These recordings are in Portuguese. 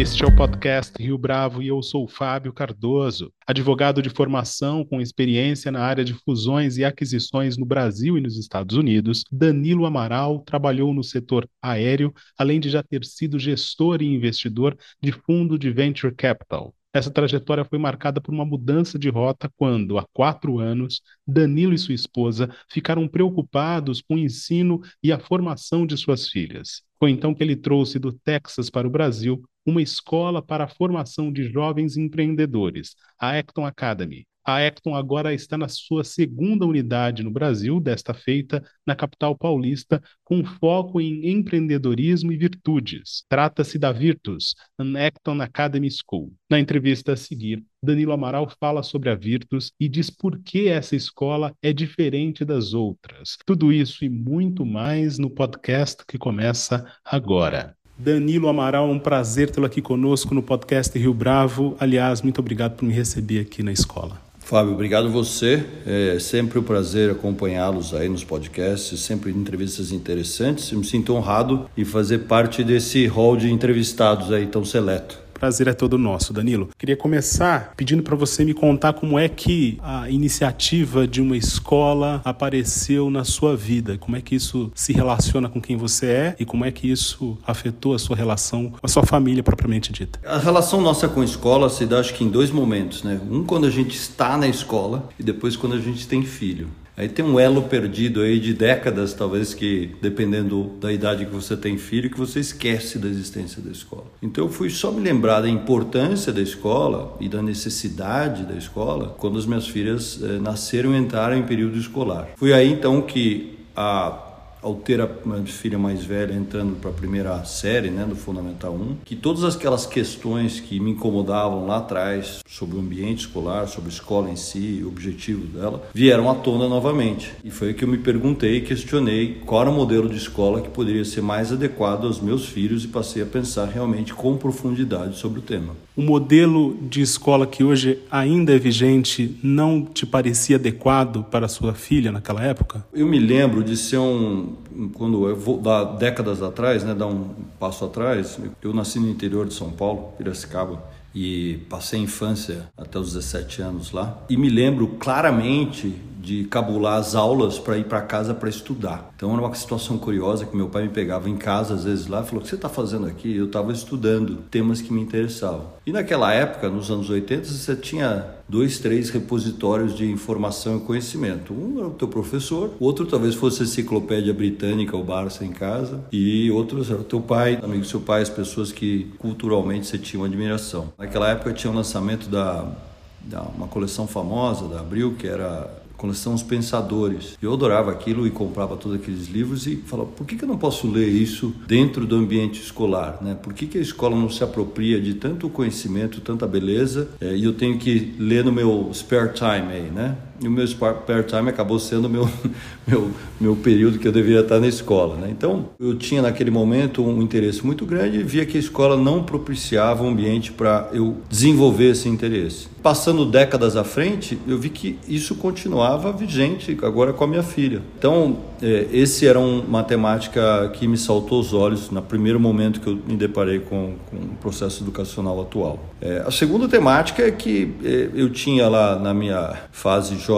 Este é o podcast Rio Bravo e eu sou Fábio Cardoso, advogado de formação com experiência na área de fusões e aquisições no Brasil e nos Estados Unidos. Danilo Amaral trabalhou no setor aéreo, além de já ter sido gestor e investidor de fundo de venture capital. Essa trajetória foi marcada por uma mudança de rota quando, há quatro anos, Danilo e sua esposa ficaram preocupados com o ensino e a formação de suas filhas. Foi então que ele trouxe do Texas para o Brasil uma escola para a formação de jovens empreendedores, a Acton Academy. A Acton agora está na sua segunda unidade no Brasil, desta feita na capital paulista, com foco em empreendedorismo e virtudes. Trata-se da Virtus, an Acton Academy School. Na entrevista a seguir, Danilo Amaral fala sobre a Virtus e diz por que essa escola é diferente das outras. Tudo isso e muito mais no podcast que começa agora. Danilo Amaral, um prazer tê-lo aqui conosco no podcast Rio Bravo. Aliás, muito obrigado por me receber aqui na escola. Fábio, obrigado você. É sempre um prazer acompanhá-los aí nos podcasts, sempre entrevistas interessantes. Me sinto honrado em fazer parte desse hall de entrevistados aí tão seleto. Prazer é todo nosso, Danilo. Queria começar pedindo para você me contar como é que a iniciativa de uma escola apareceu na sua vida, como é que isso se relaciona com quem você é e como é que isso afetou a sua relação com a sua família propriamente dita. A relação nossa com a escola se dá acho que em dois momentos, né? Um quando a gente está na escola e depois quando a gente tem filho. Aí tem um elo perdido aí de décadas, talvez que dependendo da idade que você tem filho, que você esquece da existência da escola. Então eu fui só me lembrar da importância da escola e da necessidade da escola quando as minhas filhas eh, nasceram e entraram em período escolar. Foi aí então que a ao ter a minha filha mais velha entrando para a primeira série, né, do Fundamental 1, que todas aquelas questões que me incomodavam lá atrás sobre o ambiente escolar, sobre a escola em si, o objetivo dela, vieram à tona novamente. E foi que eu me perguntei e questionei qual era o modelo de escola que poderia ser mais adequado aos meus filhos e passei a pensar realmente com profundidade sobre o tema. O modelo de escola que hoje ainda é vigente não te parecia adequado para sua filha naquela época? Eu me lembro de ser um quando eu vou dar décadas atrás, né, dar um passo atrás, eu nasci no interior de São Paulo, Piracicaba, e passei a infância até os 17 anos lá. E me lembro claramente de cabular as aulas para ir para casa para estudar. Então era uma situação curiosa que meu pai me pegava em casa às vezes lá e falou: "O que você está fazendo aqui?" Eu estava estudando temas que me interessavam. E naquela época, nos anos 80, você tinha dois, três repositórios de informação e conhecimento. Um era o teu professor, o outro talvez fosse a enciclopédia britânica ou Barça em casa, e outros era o teu pai, amigo do seu pai, as pessoas que culturalmente você tinha uma admiração. Naquela época tinha o lançamento da, da uma coleção famosa da Abril, que era coleção Os Pensadores. Eu adorava aquilo e comprava todos aqueles livros e falava, por que, que eu não posso ler isso dentro do ambiente escolar? Né? Por que, que a escola não se apropria de tanto conhecimento, tanta beleza, é, e eu tenho que ler no meu spare time aí, né? E o meu spare time acabou sendo meu, meu, meu período que eu deveria estar na escola. Né? Então, eu tinha naquele momento um interesse muito grande e via que a escola não propiciava um ambiente para eu desenvolver esse interesse. Passando décadas à frente, eu vi que isso continuava vigente agora com a minha filha. Então, é, esse era uma temática que me saltou os olhos no primeiro momento que eu me deparei com, com o processo educacional atual. É, a segunda temática é que é, eu tinha lá na minha fase jovem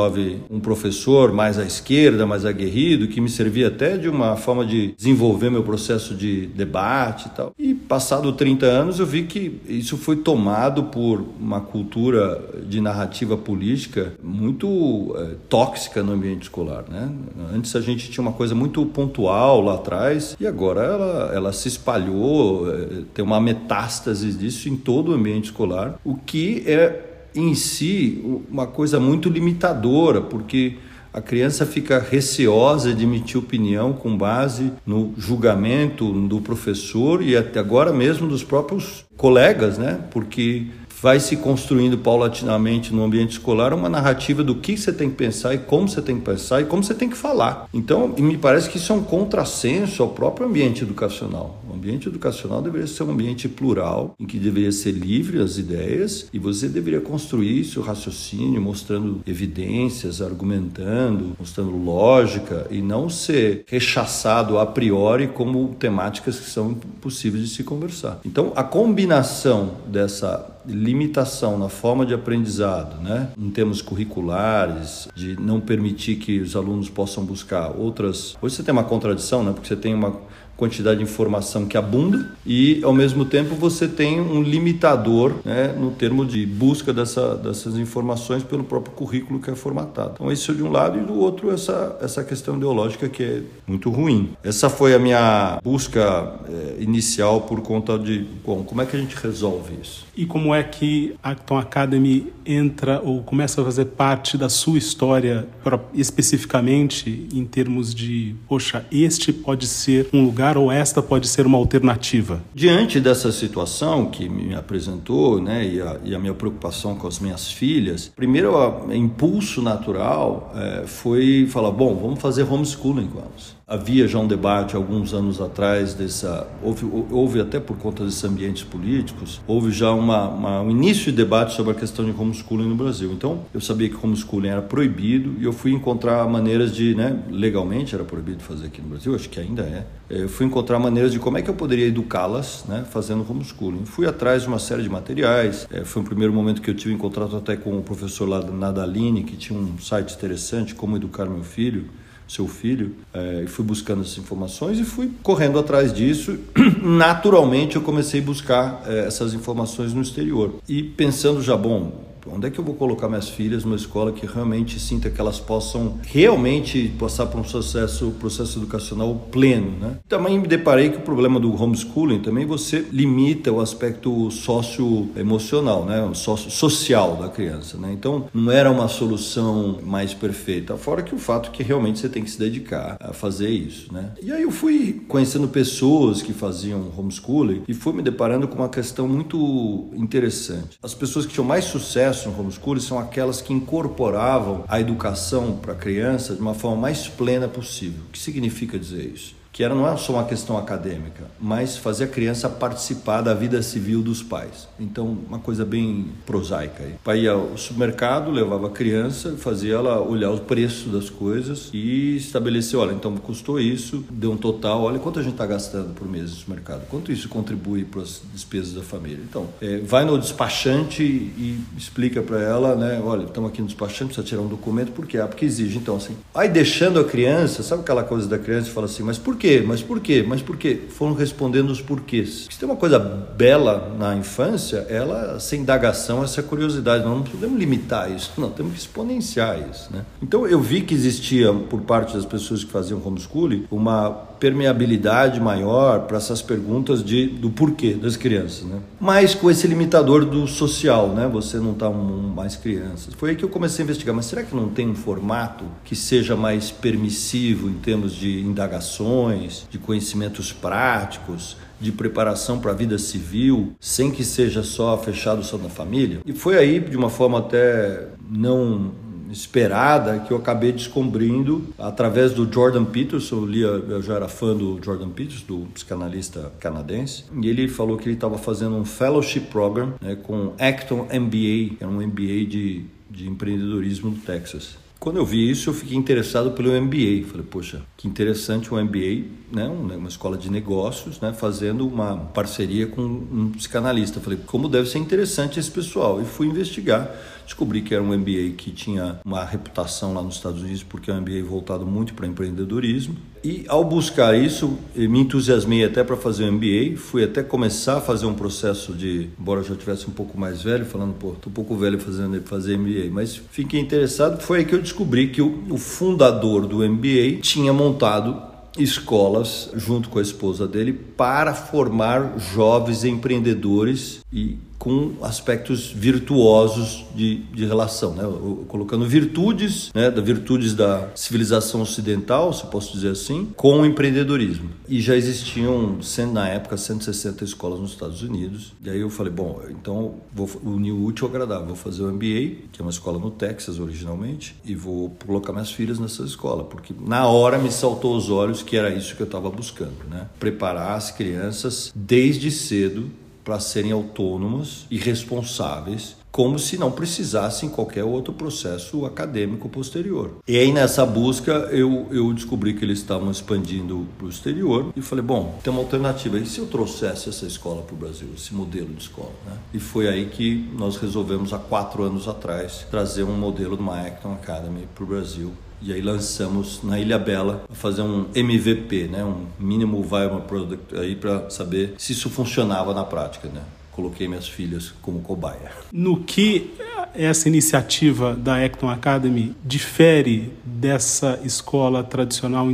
um professor mais à esquerda, mais aguerrido, que me servia até de uma forma de desenvolver meu processo de debate e tal. E passado 30 anos eu vi que isso foi tomado por uma cultura de narrativa política muito é, tóxica no ambiente escolar. Né? Antes a gente tinha uma coisa muito pontual lá atrás e agora ela, ela se espalhou, é, tem uma metástase disso em todo o ambiente escolar, o que é em si uma coisa muito limitadora, porque a criança fica receosa de emitir opinião com base no julgamento do professor e até agora mesmo dos próprios colegas, né? Porque vai se construindo paulatinamente no ambiente escolar uma narrativa do que você tem que pensar e como você tem que pensar e como você tem que falar. Então, me parece que isso é um contrassenso ao próprio ambiente educacional. O ambiente educacional deveria ser um ambiente plural, em que deveria ser livre as ideias e você deveria construir seu raciocínio mostrando evidências, argumentando, mostrando lógica e não ser rechaçado a priori como temáticas que são possíveis de se conversar. Então, a combinação dessa limitação na forma de aprendizado, né, em termos curriculares, de não permitir que os alunos possam buscar outras. Hoje você tem uma contradição, né, porque você tem uma quantidade de informação que abunda e, ao mesmo tempo, você tem um limitador né, no termo de busca dessa, dessas informações pelo próprio currículo que é formatado. Então, isso de um lado e do outro essa, essa questão ideológica que é muito ruim. Essa foi a minha busca é, inicial por conta de bom, como é que a gente resolve isso. E como é que a Acton Academy entra ou começa a fazer parte da sua história, especificamente em termos de, poxa, este pode ser um lugar ou esta pode ser uma alternativa? Diante dessa situação que me apresentou, né, e a, e a minha preocupação com as minhas filhas, primeiro o impulso natural é, foi falar, bom, vamos fazer homeschooling com elas. Havia já um debate alguns anos atrás dessa houve, houve até por conta desses ambientes políticos houve já uma, uma, um início de debate sobre a questão de homeschooling no Brasil. Então eu sabia que homeschooling era proibido e eu fui encontrar maneiras de, né, legalmente era proibido fazer aqui no Brasil, acho que ainda é. Eu fui encontrar maneiras de como é que eu poderia educá-las, né, fazendo homeschooling. Fui atrás de uma série de materiais. É, foi o primeiro momento que eu tive em contato até com o professor lá da Nadaline, que tinha um site interessante, como educar meu filho seu filho, é, fui buscando essas informações e fui correndo atrás disso. Naturalmente, eu comecei a buscar é, essas informações no exterior. E pensando já, bom, Onde é que eu vou colocar minhas filhas numa escola que realmente sinta que elas possam realmente passar por um processo, processo educacional pleno, né? Também me deparei que o problema do homeschooling também você limita o aspecto socioemocional, né? O sócio, social da criança, né? Então não era uma solução mais perfeita, fora que o fato que realmente você tem que se dedicar a fazer isso, né? E aí eu fui conhecendo pessoas que faziam homeschooling e fui me deparando com uma questão muito interessante. As pessoas que tinham mais sucesso sucesso no homeschooling são aquelas que incorporavam a educação para a criança de uma forma mais plena possível. O que significa dizer isso? Que era não é só uma questão acadêmica, mas fazer a criança participar da vida civil dos pais. Então, uma coisa bem prosaica. O pai ia ao supermercado, levava a criança, fazia ela olhar o preço das coisas e estabelecer, olha, então custou isso, deu um total, olha quanto a gente está gastando por mês no supermercado, quanto isso contribui para as despesas da família. Então, é, vai no despachante e explica para ela, né, olha, estamos aqui no despachante, precisa tirar um documento, por quê? Ah, porque exige. Então, assim, aí deixando a criança, sabe aquela coisa da criança fala assim, mas por quê? Mas por quê? Mas por quê? Foram respondendo os porquês. Se tem uma coisa bela na infância, ela, essa indagação, essa curiosidade. Nós não podemos limitar isso, não, temos que exponenciar isso. Né? Então eu vi que existia, por parte das pessoas que faziam homeschooling, uma permeabilidade maior para essas perguntas de, do porquê das crianças, né? Mas com esse limitador do social, né? Você não está um, mais crianças. Foi aí que eu comecei a investigar, mas será que não tem um formato que seja mais permissivo em termos de indagações, de conhecimentos práticos, de preparação para a vida civil, sem que seja só fechado só na família? E foi aí, de uma forma até não esperada que eu acabei descobrindo através do Jordan Peterson. Eu, lia, eu já era fã do Jordan Peterson, do psicanalista canadense, e ele falou que ele estava fazendo um fellowship program né, com Acton MBA, que era um MBA de, de empreendedorismo no Texas. Quando eu vi isso, eu fiquei interessado pelo MBA. Falei, poxa, que interessante um MBA, né, uma escola de negócios, né, fazendo uma parceria com um psicanalista. Falei, como deve ser interessante esse pessoal. E fui investigar. Descobri que era um MBA que tinha uma reputação lá nos Estados Unidos, porque é um MBA voltado muito para empreendedorismo. E ao buscar isso, me entusiasmei até para fazer um MBA. Fui até começar a fazer um processo de, embora eu já tivesse um pouco mais velho, falando, pô, tô um pouco velho fazendo fazer MBA, mas fiquei interessado. Foi aí que eu descobri que o, o fundador do MBA tinha montado escolas junto com a esposa dele para formar jovens empreendedores e com aspectos virtuosos de, de relação, né? colocando virtudes, né, da virtudes da civilização ocidental, se posso dizer assim, com o empreendedorismo. E já existiam, na época, 160 escolas nos Estados Unidos. E aí eu falei, bom, então vou unir o útil ao agradável, vou fazer o MBA, que é uma escola no Texas originalmente, e vou colocar minhas filhas nessa escola, porque na hora me saltou aos olhos que era isso que eu estava buscando, né? Preparar as crianças desde cedo para serem autônomos e responsáveis, como se não precisassem qualquer outro processo acadêmico posterior. E aí nessa busca eu, eu descobri que eles estavam expandindo para o exterior e falei, bom, tem uma alternativa. E se eu trouxesse essa escola para o Brasil, esse modelo de escola? Né? E foi aí que nós resolvemos, há quatro anos atrás, trazer um modelo do Acton Academy para o Brasil e aí lançamos na Ilha Bela fazer um MVP, né, um mínimo viable product aí para saber se isso funcionava na prática, né? Coloquei minhas filhas como cobaia. No que essa iniciativa da Acton Academy difere dessa escola tradicional,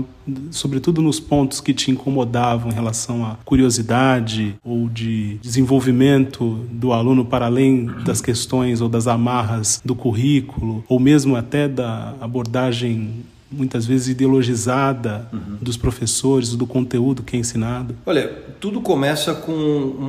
sobretudo nos pontos que te incomodavam em relação à curiosidade ou de desenvolvimento do aluno para além das questões ou das amarras do currículo, ou mesmo até da abordagem muitas vezes ideologizada uhum. dos professores, do conteúdo que é ensinado? Olha, tudo começa com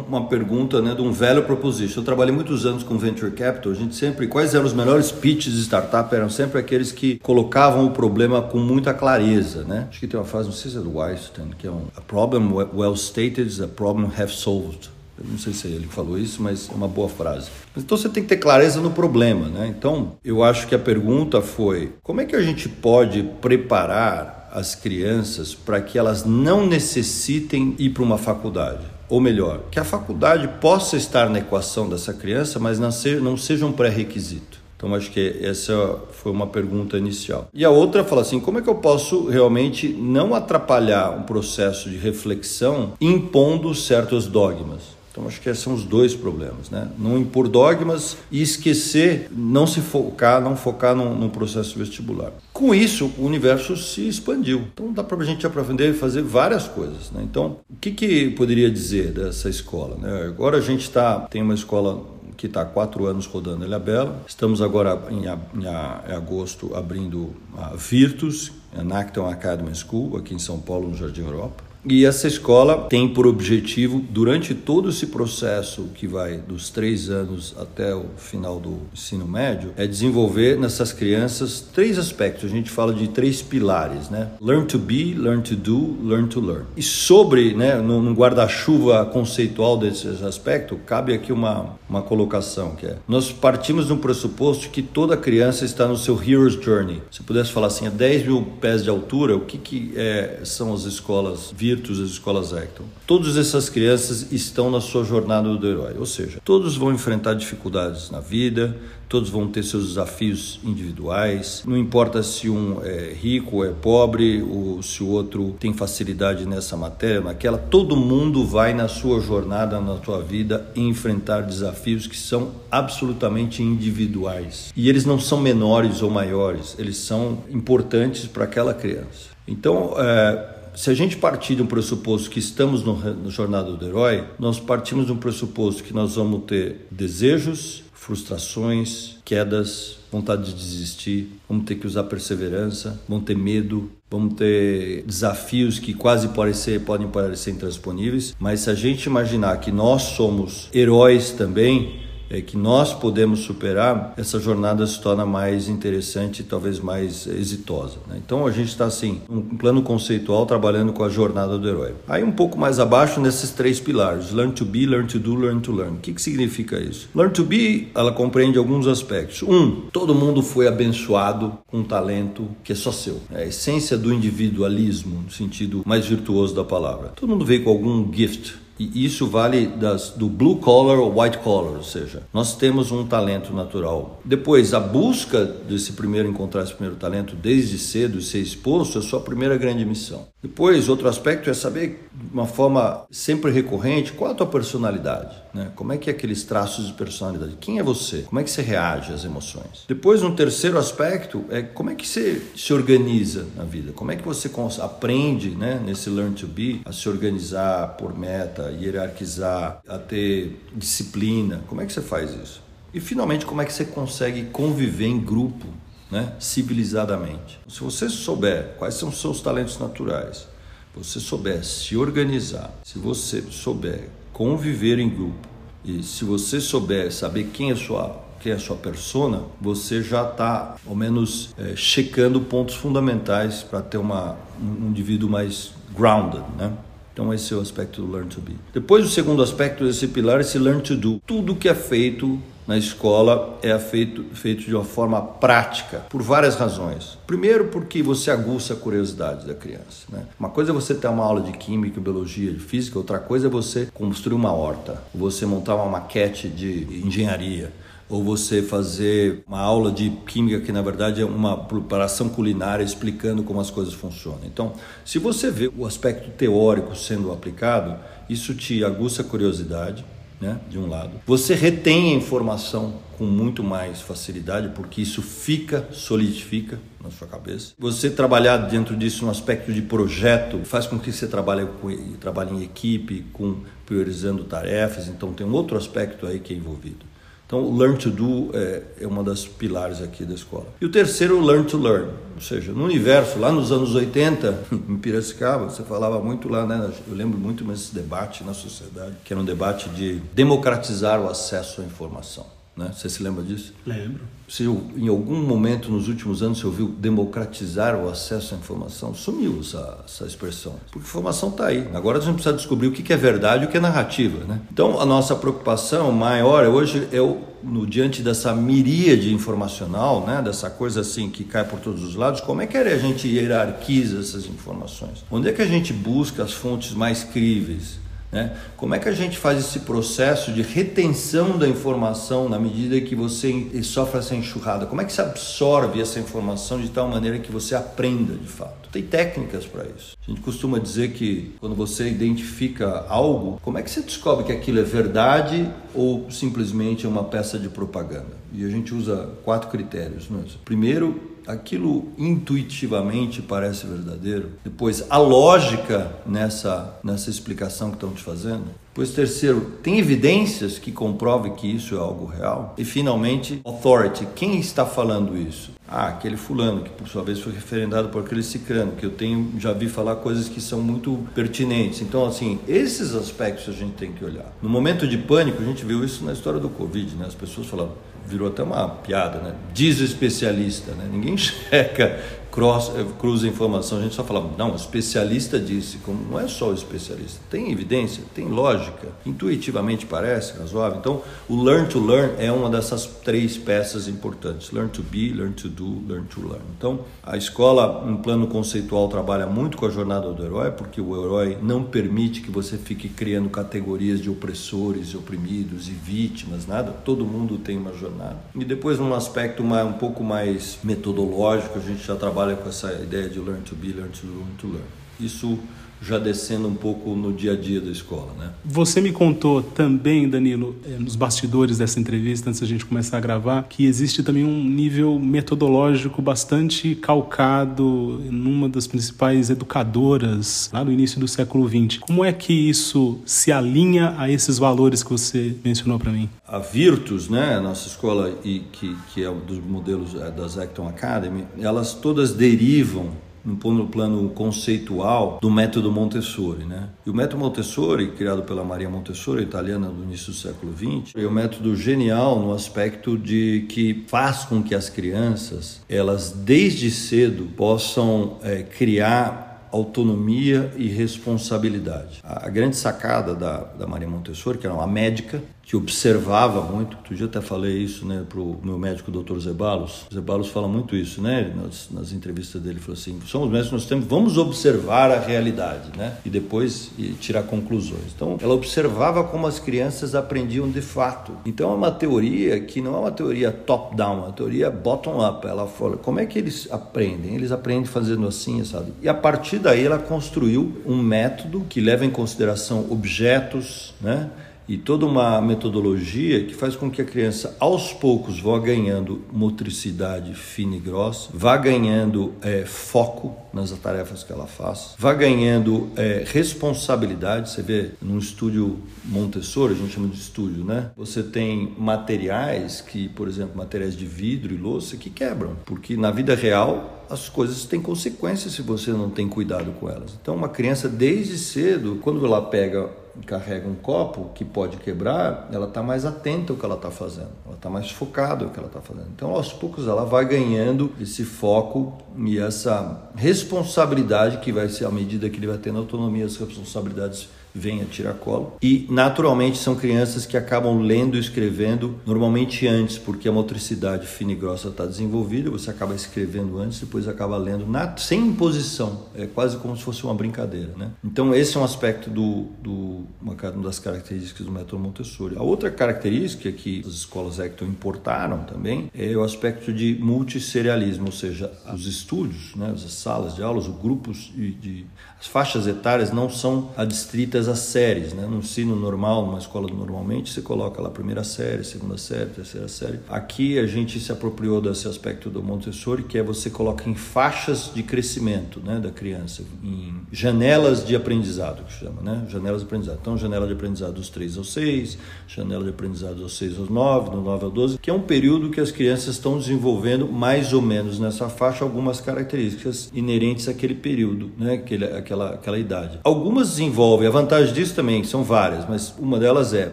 uma pergunta né, de um velho proposition. Eu trabalhei muitos anos com Venture Capital, a gente sempre, quais eram os melhores pitches de startup? Eram sempre aqueles que colocavam o problema com muita clareza, né? Acho que tem uma frase, não sei se é do Weinstein, que é um A problem well stated is a problem half solved. Eu não sei se ele falou isso, mas é uma boa frase. Então você tem que ter clareza no problema, né? Então eu acho que a pergunta foi: como é que a gente pode preparar as crianças para que elas não necessitem ir para uma faculdade? Ou melhor, que a faculdade possa estar na equação dessa criança, mas não seja, não seja um pré-requisito. Então acho que essa foi uma pergunta inicial. E a outra fala assim: como é que eu posso realmente não atrapalhar um processo de reflexão impondo certos dogmas? Então acho que esses são os dois problemas, né? Não impor dogmas e esquecer, não se focar, não focar no, processo vestibular. Com isso, o universo se expandiu. Então dá para a gente aprender e fazer várias coisas, né? Então, o que, que poderia dizer dessa escola? Né? Agora a gente tá, tem uma escola que está há quatro anos rodando Ilha Bela. Estamos agora em, em, em agosto abrindo a Virtus, a Nacton Academy School, aqui em São Paulo, no Jardim Europa. E essa escola tem por objetivo, durante todo esse processo que vai dos três anos até o final do ensino médio, é desenvolver nessas crianças três aspectos. A gente fala de três pilares, né? Learn to be, learn to do, learn to learn. E sobre, né, no, guarda-chuva conceitual desse aspecto, cabe aqui uma, uma colocação que é: nós partimos de um pressuposto que toda criança está no seu hero's journey. Se pudesse falar assim, a 10 mil pés de altura, o que, que é, são as escolas Virtus, as escolas Acton. Todas essas crianças estão na sua jornada do herói, ou seja, todos vão enfrentar dificuldades na vida, todos vão ter seus desafios individuais. Não importa se um é rico ou é pobre, ou se o outro tem facilidade nessa matéria, naquela, todo mundo vai na sua jornada, na sua vida, enfrentar desafios que são absolutamente individuais. E eles não são menores ou maiores, eles são importantes para aquela criança. Então, é, se a gente partir de um pressuposto que estamos no, no Jornada do Herói, nós partimos de um pressuposto que nós vamos ter desejos, frustrações, quedas, vontade de desistir, vamos ter que usar perseverança, vamos ter medo, vamos ter desafios que quase parecer, podem parecer intransponíveis, mas se a gente imaginar que nós somos heróis também, é, que nós podemos superar, essa jornada se torna mais interessante e talvez mais exitosa. Né? Então a gente está assim, um plano conceitual trabalhando com a jornada do herói. Aí um pouco mais abaixo nesses três pilares: learn to be, learn to do, learn to learn. O que, que significa isso? Learn to be, ela compreende alguns aspectos. Um, todo mundo foi abençoado com um talento que é só seu. É a essência do individualismo, no sentido mais virtuoso da palavra. Todo mundo veio com algum gift e isso vale das, do blue collar ou white collar, ou seja, nós temos um talento natural. Depois, a busca desse primeiro encontrar esse primeiro talento desde cedo e ser exposto é a sua primeira grande missão. Depois, outro aspecto é saber uma forma sempre recorrente, qual a tua personalidade? Né? Como é que é aqueles traços de personalidade? Quem é você? Como é que você reage às emoções? Depois, um terceiro aspecto é como é que você se organiza na vida? Como é que você aprende, né, nesse Learn to Be, a se organizar por meta, hierarquizar, a ter disciplina? Como é que você faz isso? E finalmente, como é que você consegue conviver em grupo, né, civilizadamente? Se você souber quais são os seus talentos naturais, você souber se organizar, se você souber conviver em grupo e se você souber saber quem é sua quem é a sua persona, você já está ao menos é, checando pontos fundamentais para ter uma, um indivíduo mais grounded, né? Então esse é o aspecto do learn to be. Depois o segundo aspecto desse pilar é esse learn to do. Tudo que é feito na escola é feito, feito de uma forma prática, por várias razões. Primeiro, porque você aguça a curiosidade da criança. Né? Uma coisa é você ter uma aula de química, biologia, de física, outra coisa é você construir uma horta, você montar uma maquete de engenharia ou você fazer uma aula de química que na verdade é uma preparação culinária explicando como as coisas funcionam. Então, se você vê o aspecto teórico sendo aplicado, isso te aguça a curiosidade, né, de um lado. Você retém a informação com muito mais facilidade, porque isso fica, solidifica na sua cabeça. Você trabalhar dentro disso no aspecto de projeto faz com que você trabalhe, com, trabalhe em equipe, com priorizando tarefas, então tem um outro aspecto aí que é envolvido. Então, o Learn to Do é, é uma das pilares aqui da escola. E o terceiro, o Learn to Learn. Ou seja, no universo, lá nos anos 80, em Piracicaba, você falava muito lá, né? Eu lembro muito desse debate na sociedade, que era um debate de democratizar o acesso à informação. Né? Você se lembra disso? Lembro. Se em algum momento nos últimos anos você ouviu democratizar o acesso à informação, sumiu essa, essa expressão. Porque a informação está aí. Agora a gente precisa descobrir o que é verdade e o que é narrativa. Né? Então a nossa preocupação maior hoje é o, no diante dessa miríade informacional, né? dessa coisa assim que cai por todos os lados, como é que a gente hierarquiza essas informações? Onde é que a gente busca as fontes mais críveis? Né? Como é que a gente faz esse processo de retenção da informação na medida que você sofre essa enxurrada? Como é que você absorve essa informação de tal maneira que você aprenda de fato? Tem técnicas para isso. A gente costuma dizer que quando você identifica algo, como é que você descobre que aquilo é verdade ou simplesmente é uma peça de propaganda? E a gente usa quatro critérios. Né? Primeiro, aquilo intuitivamente parece verdadeiro. Depois, a lógica nessa, nessa explicação que estão te fazendo. Depois, terceiro, tem evidências que comprovem que isso é algo real? E finalmente, authority, quem está falando isso? Ah, aquele fulano, que por sua vez foi referendado por aquele cicrano, que eu tenho, já vi falar coisas que são muito pertinentes. Então, assim, esses aspectos a gente tem que olhar. No momento de pânico, a gente viu isso na história do Covid, né? As pessoas falaram, virou até uma piada, né? Diz o especialista, né? Ninguém checa cruza informação, a gente só fala, não, o especialista disse, como não é só o especialista, tem evidência, tem lógica, intuitivamente parece razoável. Então, o learn to learn é uma dessas três peças importantes: learn to be, learn to do, learn to learn. Então, a escola, em plano conceitual, trabalha muito com a jornada do herói, porque o herói não permite que você fique criando categorias de opressores, oprimidos e vítimas, nada. Todo mundo tem uma jornada. E depois, num aspecto mais, um pouco mais metodológico, a gente já trabalha trabalha com essa ideia de learn to be, learn to learn to learn. Isso já descendo um pouco no dia a dia da escola, né? Você me contou também, Danilo, eh, nos bastidores dessa entrevista, antes da gente começar a gravar, que existe também um nível metodológico bastante calcado numa das principais educadoras lá no início do século XX. Como é que isso se alinha a esses valores que você mencionou para mim? A Virtus, né, a nossa escola e que, que é um dos modelos é, da Acton Academy, elas todas derivam no plano conceitual do método Montessori, né? E o método Montessori, criado pela Maria Montessori, italiana do início do século XX, é um método genial no aspecto de que faz com que as crianças, elas desde cedo possam é, criar autonomia e responsabilidade. A grande sacada da, da Maria Montessori, que era uma médica, que observava muito, outro dia até falei isso né, para o meu médico, Dr. Zebalos. Zebalos fala muito isso, né? Nas, nas entrevistas dele, ele falou assim: somos médicos, nós temos, vamos observar a realidade, né? E depois e tirar conclusões. Então, ela observava como as crianças aprendiam de fato. Então, é uma teoria que não é uma teoria top-down, é uma teoria bottom-up. Ela fala: como é que eles aprendem? Eles aprendem fazendo assim, sabe? E a partir daí ela construiu um método que leva em consideração objetos, né? E toda uma metodologia que faz com que a criança aos poucos vá ganhando motricidade fina e grossa, vá ganhando é, foco nas tarefas que ela faz, vá ganhando é, responsabilidade. Você vê num estúdio Montessori, a gente chama de estúdio, né? Você tem materiais que, por exemplo, materiais de vidro e louça que quebram, porque na vida real as coisas têm consequências se você não tem cuidado com elas. Então, uma criança desde cedo, quando ela pega carrega um copo que pode quebrar, ela está mais atenta ao que ela está fazendo, ela está mais focada no que ela está fazendo. Então, aos poucos, ela vai ganhando esse foco e essa responsabilidade que vai ser à medida que ele vai tendo autonomia, as responsabilidades vem a tiracolo. E naturalmente são crianças que acabam lendo e escrevendo normalmente antes, porque a motricidade fina e grossa está desenvolvida, você acaba escrevendo antes, depois acaba lendo na, sem imposição, é quase como se fosse uma brincadeira. Né? Então esse é um aspecto do, do uma, uma das características do método Montessori. A outra característica que as escolas Hector importaram também é o aspecto de multisserialismo, ou seja, os estúdios, né, as salas de aulas, os grupos de, de as faixas etárias não são adstritas às séries, né? No ensino normal, numa escola normalmente, você coloca lá primeira série, segunda série, terceira série. Aqui a gente se apropriou desse aspecto do Montessori, que é você coloca em faixas de crescimento, né, da criança, em janelas de aprendizado, que chama, né? Janelas de aprendizado. Então, janela de aprendizado dos 3 aos 6, janela de aprendizado dos 6 aos 9, do 9 ao 12, que é um período que as crianças estão desenvolvendo mais ou menos nessa faixa algumas características inerentes àquele período, né? Aquele, aquela, aquela idade. Algumas desenvolvem, a vantagem disso também são várias, mas uma delas é: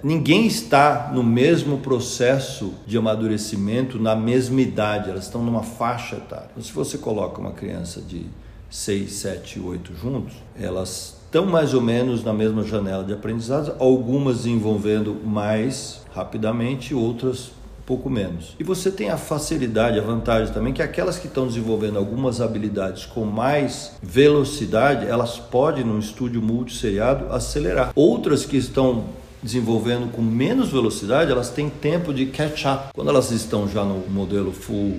ninguém está no mesmo processo de amadurecimento na mesma idade, elas estão numa faixa etária. Então, se você coloca uma criança de 6, 7, 8 juntos, elas estão mais ou menos na mesma janela de aprendizado, algumas desenvolvendo mais rapidamente, outras pouco menos. E você tem a facilidade, a vantagem também que aquelas que estão desenvolvendo algumas habilidades com mais velocidade, elas podem no estúdio multisseriado acelerar. Outras que estão desenvolvendo com menos velocidade, elas têm tempo de catch up. Quando elas estão já no modelo full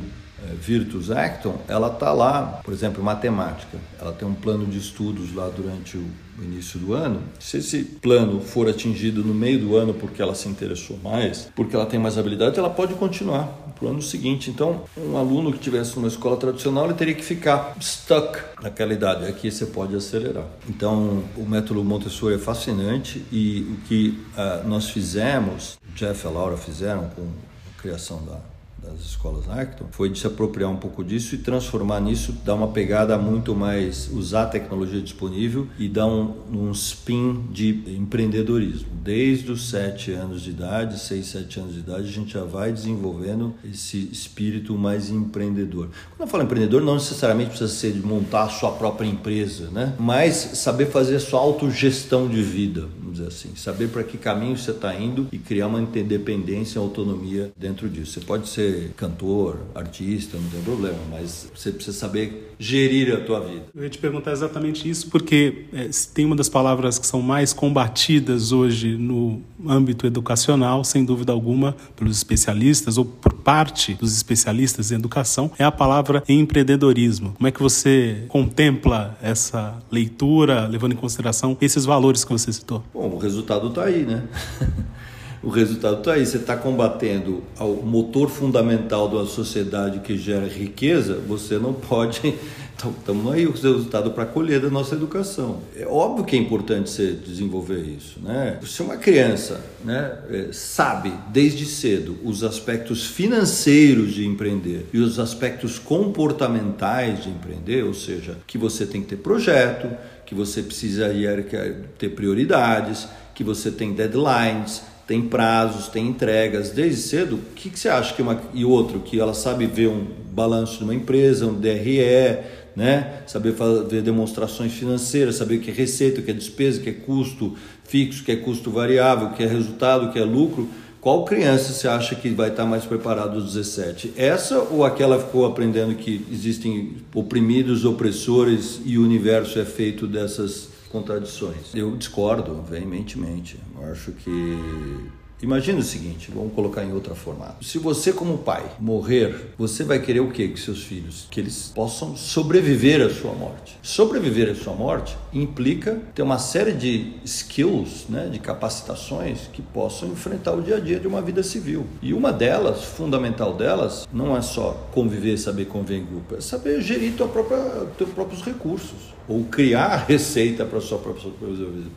Virtus Acton, ela está lá, por exemplo, matemática. Ela tem um plano de estudos lá durante o início do ano. Se esse plano for atingido no meio do ano porque ela se interessou mais, porque ela tem mais habilidade, ela pode continuar para o ano seguinte. Então, um aluno que tivesse numa escola tradicional, ele teria que ficar stuck naquela idade. Aqui você pode acelerar. Então, o método Montessori é fascinante e o que uh, nós fizemos, Jeff e a Laura fizeram com a criação da das escolas Acton foi de se apropriar um pouco disso e transformar nisso, dar uma pegada muito mais, usar a tecnologia disponível e dar um, um spin de empreendedorismo. Desde os sete anos de idade, seis, sete anos de idade, a gente já vai desenvolvendo esse espírito mais empreendedor. Quando eu falo empreendedor, não necessariamente precisa ser de montar a sua própria empresa, né? mas saber fazer a sua autogestão de vida, dizer assim, saber para que caminho você está indo e criar uma independência, autonomia dentro disso. Você pode ser cantor, artista, não tem problema, mas você precisa saber gerir a tua vida. Eu ia te perguntar exatamente isso porque é, tem uma das palavras que são mais combatidas hoje no âmbito educacional, sem dúvida alguma, pelos especialistas ou por parte dos especialistas em educação, é a palavra empreendedorismo. Como é que você contempla essa leitura, levando em consideração esses valores que você citou? Bom, o resultado está aí, né? o resultado está aí. Você está combatendo o motor fundamental de uma sociedade que gera riqueza, você não pode. Estamos aí o resultado para colher da nossa educação. É óbvio que é importante você desenvolver isso. Né? Se uma criança né, é, sabe desde cedo os aspectos financeiros de empreender e os aspectos comportamentais de empreender, ou seja, que você tem que ter projeto, que você precisa ter prioridades, que você tem deadlines, tem prazos, tem entregas desde cedo. O que, que você acha que uma e outro que ela sabe ver um balanço de uma empresa, um DRE, né? Saber fazer demonstrações financeiras, saber o que é receita, o que é despesa, o que é custo fixo, o que é custo variável, o que é resultado, o que é lucro. Qual criança você acha que vai estar mais preparado aos 17? Essa ou aquela ficou aprendendo que existem oprimidos, opressores e o universo é feito dessas contradições. Eu discordo veementemente. Eu acho que Imagina o seguinte, vamos colocar em outra forma. Se você como pai morrer, você vai querer o que com seus filhos? Que eles possam sobreviver à sua morte. Sobreviver à sua morte implica ter uma série de skills, né, de capacitações que possam enfrentar o dia a dia de uma vida civil. E uma delas, fundamental delas, não é só conviver, saber conviver em grupo, é saber gerir tua própria, teus próprios recursos ou criar receita para sua própria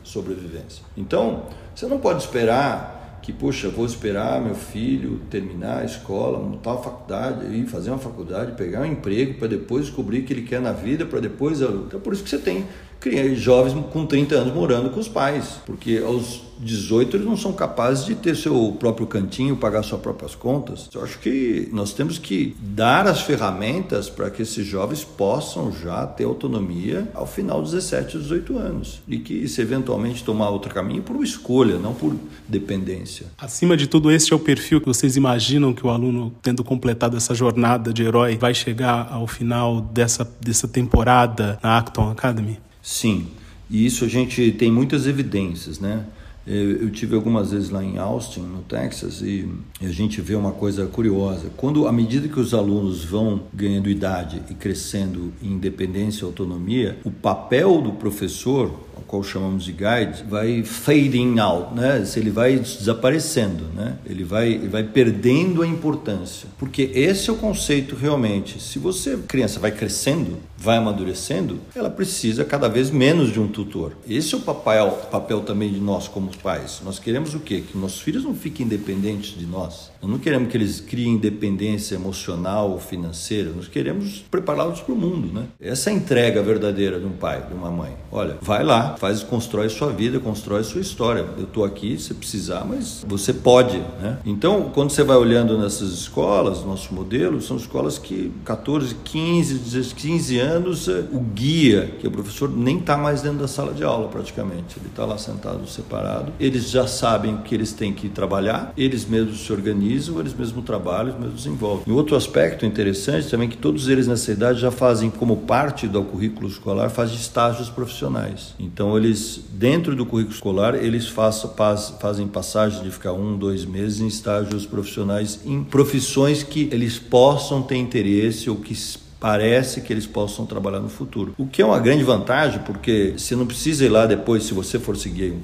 sobrevivência. Então, você não pode esperar que, puxa, vou esperar meu filho terminar a escola, montar a faculdade, ir fazer uma faculdade, pegar um emprego para depois descobrir o que ele quer na vida, para depois. Então, por isso que você tem jovens com 30 anos morando com os pais, porque aos 18 eles não são capazes de ter seu próprio cantinho, pagar suas próprias contas. Eu acho que nós temos que dar as ferramentas para que esses jovens possam já ter autonomia ao final dos 17, 18 anos e que se eventualmente tomar outro caminho por escolha, não por dependência. Acima de tudo, esse é o perfil que vocês imaginam que o aluno, tendo completado essa jornada de herói, vai chegar ao final dessa, dessa temporada na Acton Academy? Sim, e isso a gente tem muitas evidências, né? Eu tive algumas vezes lá em Austin, no Texas, e a gente vê uma coisa curiosa. Quando, à medida que os alunos vão ganhando idade e crescendo em independência e autonomia, o papel do professor qual chamamos de guide, vai fading out, né? Ele vai desaparecendo, né? Ele vai, ele vai perdendo a importância. Porque esse é o conceito realmente. Se você, criança, vai crescendo, vai amadurecendo, ela precisa cada vez menos de um tutor. Esse é o papel, papel também de nós como pais. Nós queremos o quê? Que nossos filhos não fiquem independentes de nós. Nós não queremos que eles criem independência emocional ou financeira. Nós queremos prepará-los para o mundo, né? Essa é a entrega verdadeira de um pai, de uma mãe. Olha, vai lá, faz, constrói sua vida, constrói sua história. Eu estou aqui se precisar, mas você pode, né? Então, quando você vai olhando nessas escolas, nosso modelo, são escolas que 14, 15, 15 anos, eh, o guia, que é o professor, nem está mais dentro da sala de aula praticamente. Ele está lá sentado separado. Eles já sabem que eles têm que trabalhar, eles mesmos se organizam, eles mesmos trabalham, eles mesmos desenvolvem. E outro aspecto interessante também é que todos eles nessa idade já fazem como parte do currículo escolar, fazem estágios profissionais. Então, eles, dentro do currículo escolar, eles faz, fazem passagem de ficar um, dois meses em estágios profissionais em profissões que eles possam ter interesse ou que parece que eles possam trabalhar no futuro. O que é uma grande vantagem, porque você não precisa ir lá depois, se você for seguir um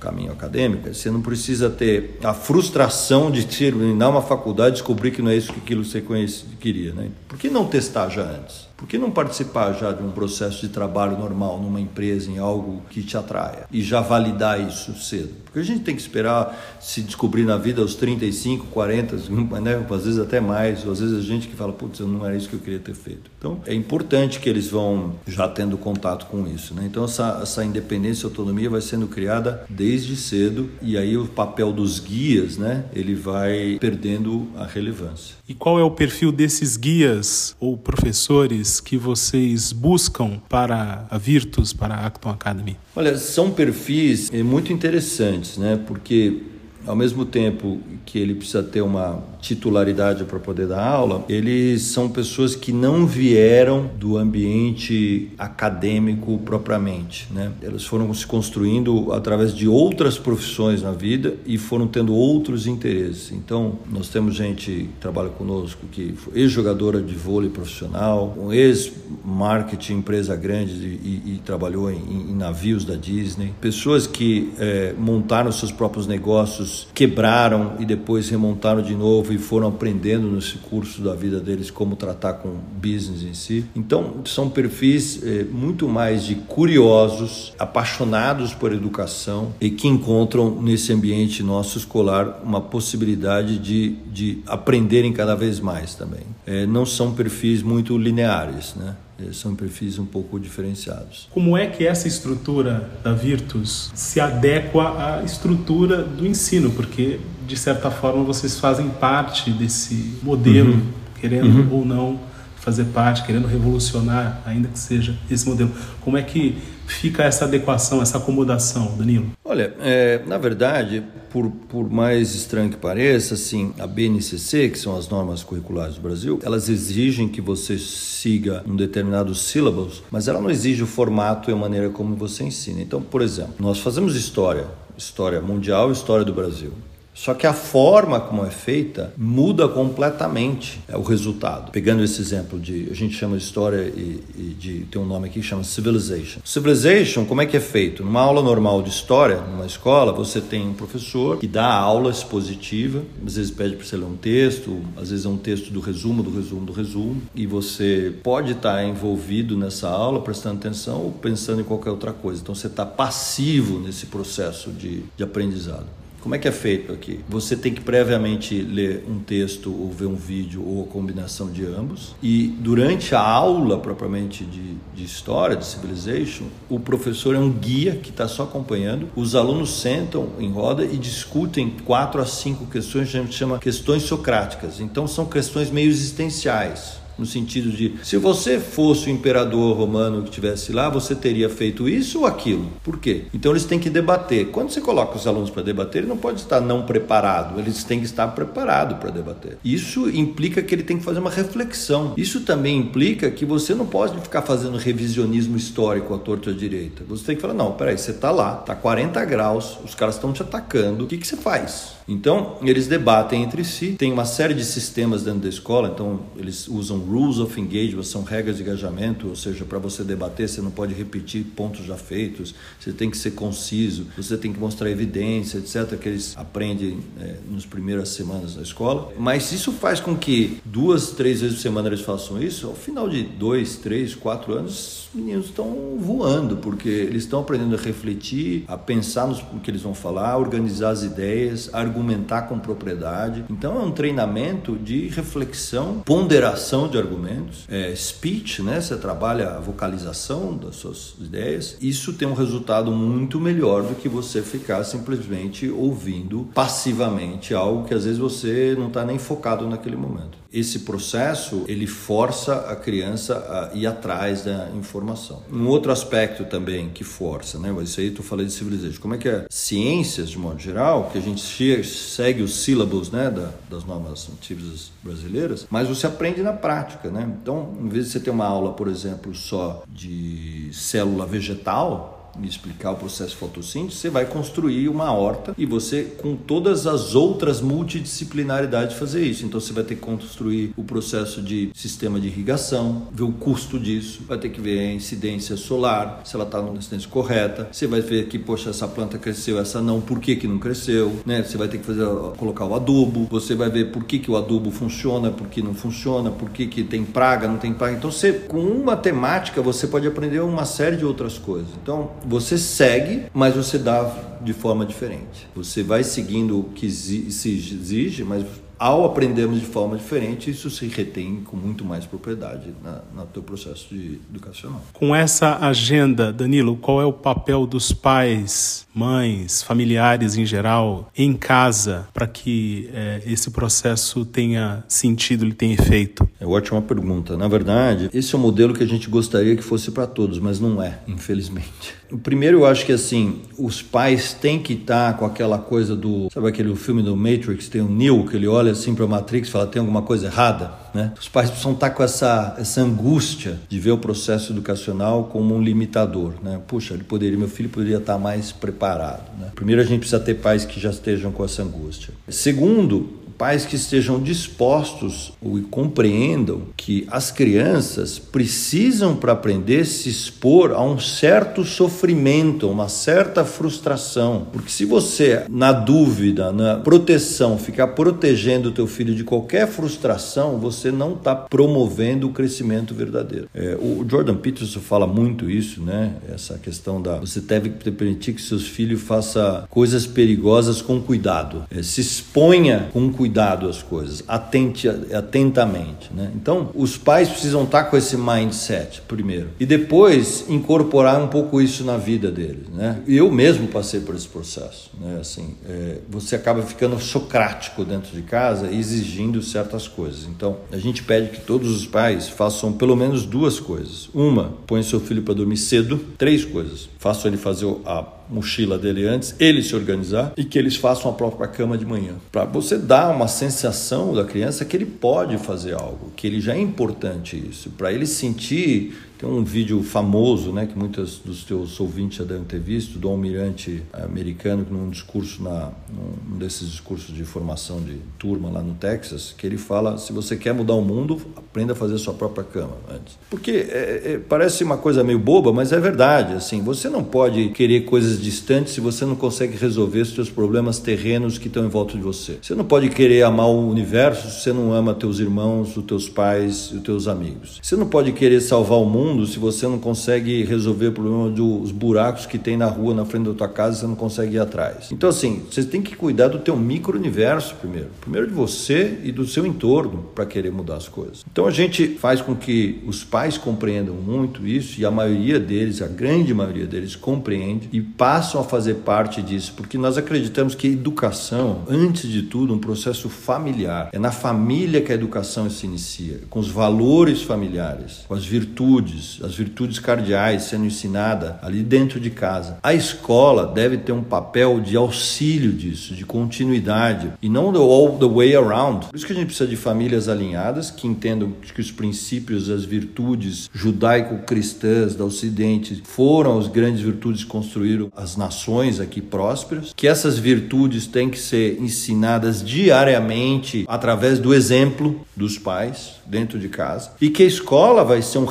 caminho acadêmico, você não precisa ter a frustração de terminar uma faculdade e descobrir que não é isso que aquilo você conhece, queria. Né? Por que não testar já antes? Por que não participar já de um processo de trabalho normal numa empresa, em algo que te atraia? E já validar isso cedo? Porque a gente tem que esperar se descobrir na vida aos 35, 40, né? às vezes até mais, ou às vezes a gente que fala, putz, não era isso que eu queria ter feito. Então é importante que eles vão já tendo contato com isso. Né? Então essa, essa independência e autonomia vai sendo criada desde cedo e aí o papel dos guias, né? ele vai perdendo a relevância. E qual é o perfil desses guias ou professores? que vocês buscam para a Virtus, para a Acton Academy? Olha, são perfis eh, muito interessantes, né? Porque ao mesmo tempo que ele precisa ter uma titularidade para poder dar aula, eles são pessoas que não vieram do ambiente acadêmico propriamente, né? Elas foram se construindo através de outras profissões na vida e foram tendo outros interesses. Então, nós temos gente que trabalha conosco que foi ex-jogadora de vôlei profissional, um ex-marketing empresa grande e, e, e trabalhou em, em, navios da Disney, pessoas que é, montaram seus próprios negócios quebraram e depois remontaram de novo e foram aprendendo nesse curso da vida deles como tratar com business em si. Então, são perfis eh, muito mais de curiosos, apaixonados por educação e que encontram nesse ambiente nosso escolar uma possibilidade de, de aprenderem cada vez mais também. Eh, não são perfis muito lineares, né? É, são perfis um pouco diferenciados. Como é que essa estrutura da Virtus se adequa à estrutura do ensino? Porque, de certa forma, vocês fazem parte desse modelo, uhum. querendo uhum. ou não fazer parte, querendo revolucionar, ainda que seja esse modelo. Como é que fica essa adequação, essa acomodação, Danilo? Olha, é, na verdade, por, por mais estranho que pareça, assim, a BNCC, que são as normas curriculares do Brasil, elas exigem que você siga um determinado sílabus, mas ela não exige o formato e a maneira como você ensina. Então, por exemplo, nós fazemos história, história mundial, história do Brasil. Só que a forma como é feita muda completamente o resultado. Pegando esse exemplo de, a gente chama de história e, e de, tem um nome aqui que chama Civilization. Civilization, como é que é feito? Numa aula normal de história, numa escola, você tem um professor que dá aula expositiva, às vezes pede para você ler um texto, às vezes é um texto do resumo, do resumo, do resumo, e você pode estar envolvido nessa aula, prestando atenção ou pensando em qualquer outra coisa. Então você está passivo nesse processo de, de aprendizado. Como é que é feito aqui? Você tem que previamente ler um texto ou ver um vídeo ou a combinação de ambos. E durante a aula propriamente de, de história, de civilization, o professor é um guia que está só acompanhando. Os alunos sentam em roda e discutem quatro a cinco questões, a gente chama questões socráticas. Então são questões meio existenciais no sentido de se você fosse o imperador romano que estivesse lá, você teria feito isso ou aquilo. Por quê? Então eles têm que debater. Quando você coloca os alunos para debater, ele não pode estar não preparado, eles têm que estar preparados para debater. Isso implica que ele tem que fazer uma reflexão. Isso também implica que você não pode ficar fazendo revisionismo histórico à torta à direita. Você tem que falar: não, peraí, você está lá, está 40 graus, os caras estão te atacando, o que, que você faz? Então, eles debatem entre si, tem uma série de sistemas dentro da escola, então eles usam rules of engagement, são regras de engajamento, ou seja, para você debater, você não pode repetir pontos já feitos, você tem que ser conciso, você tem que mostrar evidência, etc., que eles aprendem é, nas primeiras semanas da escola. Mas isso faz com que duas, três vezes por semana eles façam isso, ao final de dois, três, quatro anos, os meninos estão voando, porque eles estão aprendendo a refletir, a pensar no que eles vão falar, organizar as ideias, argumentar argumentar com propriedade. Então é um treinamento de reflexão, ponderação de argumentos, é, speech, né? Você trabalha a vocalização das suas ideias. Isso tem um resultado muito melhor do que você ficar simplesmente ouvindo passivamente algo que às vezes você não está nem focado naquele momento. Esse processo ele força a criança a ir atrás da informação. Um outro aspecto também que força, né? Isso aí tu falei de civilization. Como é que é? Ciências de modo geral, que a gente segue os sílabos, né, da, das normas científicas brasileiras, mas você aprende na prática, né? Então, em vez de você ter uma aula, por exemplo, só de célula vegetal, explicar o processo de fotossíntese, você vai construir uma horta e você, com todas as outras multidisciplinaridades, fazer isso. Então, você vai ter que construir o processo de sistema de irrigação, ver o custo disso, vai ter que ver a incidência solar, se ela está na incidência correta. Você vai ver que, poxa, essa planta cresceu, essa não, por que, que não cresceu? Né? Você vai ter que fazer, colocar o adubo, você vai ver por que, que o adubo funciona, por que não funciona, por que, que tem praga, não tem praga. Então, você, com uma temática, você pode aprender uma série de outras coisas. Então, você segue, mas você dá de forma diferente. Você vai seguindo o que se exige, mas ao aprendermos de forma diferente, isso se retém com muito mais propriedade na, no teu processo de educacional. Com essa agenda, Danilo, qual é o papel dos pais, mães, familiares em geral, em casa, para que é, esse processo tenha sentido, ele tenha efeito? É uma ótima pergunta. Na verdade, esse é o modelo que a gente gostaria que fosse para todos, mas não é, infelizmente. O primeiro, eu acho que assim, os pais têm que estar com aquela coisa do. Sabe aquele filme do Matrix? Tem o Neo, que ele olha assim para a Matrix e fala: tem alguma coisa errada? Né? Os pais precisam estar com essa, essa angústia de ver o processo educacional como um limitador. Né? Puxa, ele poderia, meu filho poderia estar mais preparado. Né? Primeiro, a gente precisa ter pais que já estejam com essa angústia. Segundo, pais que estejam dispostos e compreendam que as crianças precisam, para aprender, se expor a um certo sofrimento, uma certa frustração. Porque se você, na dúvida, na proteção, ficar protegendo o teu filho de qualquer frustração, você não está promovendo o crescimento verdadeiro. É, o Jordan Peterson fala muito isso, né? Essa questão da você deve permitir que seus filhos façam coisas perigosas com cuidado, é, se exponha com cuidado cuidado às coisas, atente atentamente. Né? Então, os pais precisam estar com esse mindset primeiro e depois incorporar um pouco isso na vida deles. Né? Eu mesmo passei por esse processo. Né? Assim, é, você acaba ficando socrático dentro de casa, exigindo certas coisas. Então, a gente pede que todos os pais façam pelo menos duas coisas. Uma, põe seu filho para dormir cedo. Três coisas. Façam ele fazer a mochila dele antes, ele se organizar e que eles façam a própria cama de manhã. Para você dar uma sensação da criança que ele pode fazer algo, que ele já é importante isso, para ele sentir Tem um vídeo famoso, né, que muitos dos teus ouvintes já devem ter visto, do almirante americano, num discurso, na, num desses discursos de formação de turma lá no Texas, que ele fala: se você quer mudar o mundo, aprenda a fazer sua própria cama antes. Porque é, é, parece uma coisa meio boba, mas é verdade. Assim, você não pode querer coisas distantes se você não consegue resolver os seus problemas terrenos que estão em volta de você. Você não pode querer amar o universo se você não ama teus irmãos, os teus pais os teus amigos. Você não pode querer salvar o mundo se você não consegue resolver o problema dos buracos que tem na rua, na frente da tua casa, você não consegue ir atrás. Então, assim, você tem que cuidar do teu micro-universo primeiro. Primeiro de você e do seu entorno para querer mudar as coisas. Então, a gente faz com que os pais compreendam muito isso e a maioria deles, a grande maioria deles, compreende e passam a fazer parte disso, porque nós acreditamos que a educação, antes de tudo, um processo familiar. É na família que a educação se inicia, com os valores familiares, com as virtudes, as virtudes cardeais sendo ensinada ali dentro de casa. A escola deve ter um papel de auxílio disso, de continuidade, e não do all the way around. Por isso que a gente precisa de famílias alinhadas que entendam que os princípios, as virtudes judaico-cristãs do Ocidente foram as grandes virtudes que construíram as nações aqui prósperas, que essas virtudes têm que ser ensinadas diariamente através do exemplo dos pais dentro de casa e que a escola vai ser um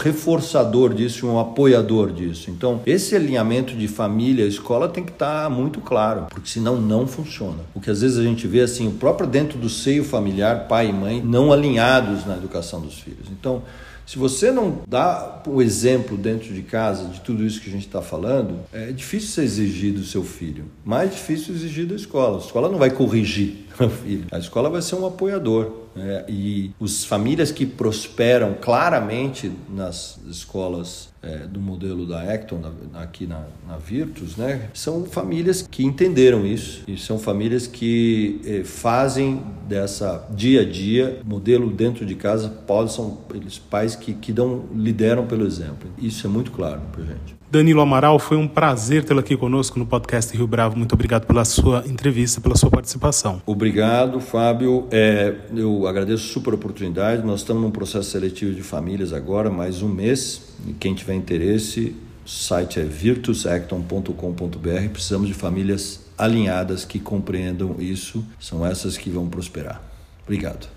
reforçador disso, um apoiador disso. Então, esse alinhamento de família, escola tem que estar tá muito claro, porque senão não funciona. O que às vezes a gente vê assim, o próprio dentro do seio familiar, pai e mãe não alinhados na educação dos filhos. Então, se você não dá o exemplo dentro de casa de tudo isso que a gente está falando, é difícil você exigir do seu filho. Mais difícil exigir da escola. A escola não vai corrigir o filho. A escola vai ser um apoiador. É, e as famílias que prosperam claramente nas escolas é, do modelo da Acton, aqui na, na, Virtus, né, são famílias que entenderam isso e são famílias que é, fazem dessa dia a dia, modelo dentro de casa, são eles pais que, que dão, lideram pelo exemplo. Isso é muito claro para gente. Danilo Amaral, foi um prazer tê-lo aqui conosco no podcast Rio Bravo. Muito obrigado pela sua entrevista, pela sua participação. Obrigado, Fábio. É, eu agradeço super a oportunidade. Nós estamos num processo seletivo de famílias agora, mais um mês. E quem tiver interesse, o site é virtusacton.com.br. Precisamos de famílias alinhadas que compreendam isso. São essas que vão prosperar. Obrigado.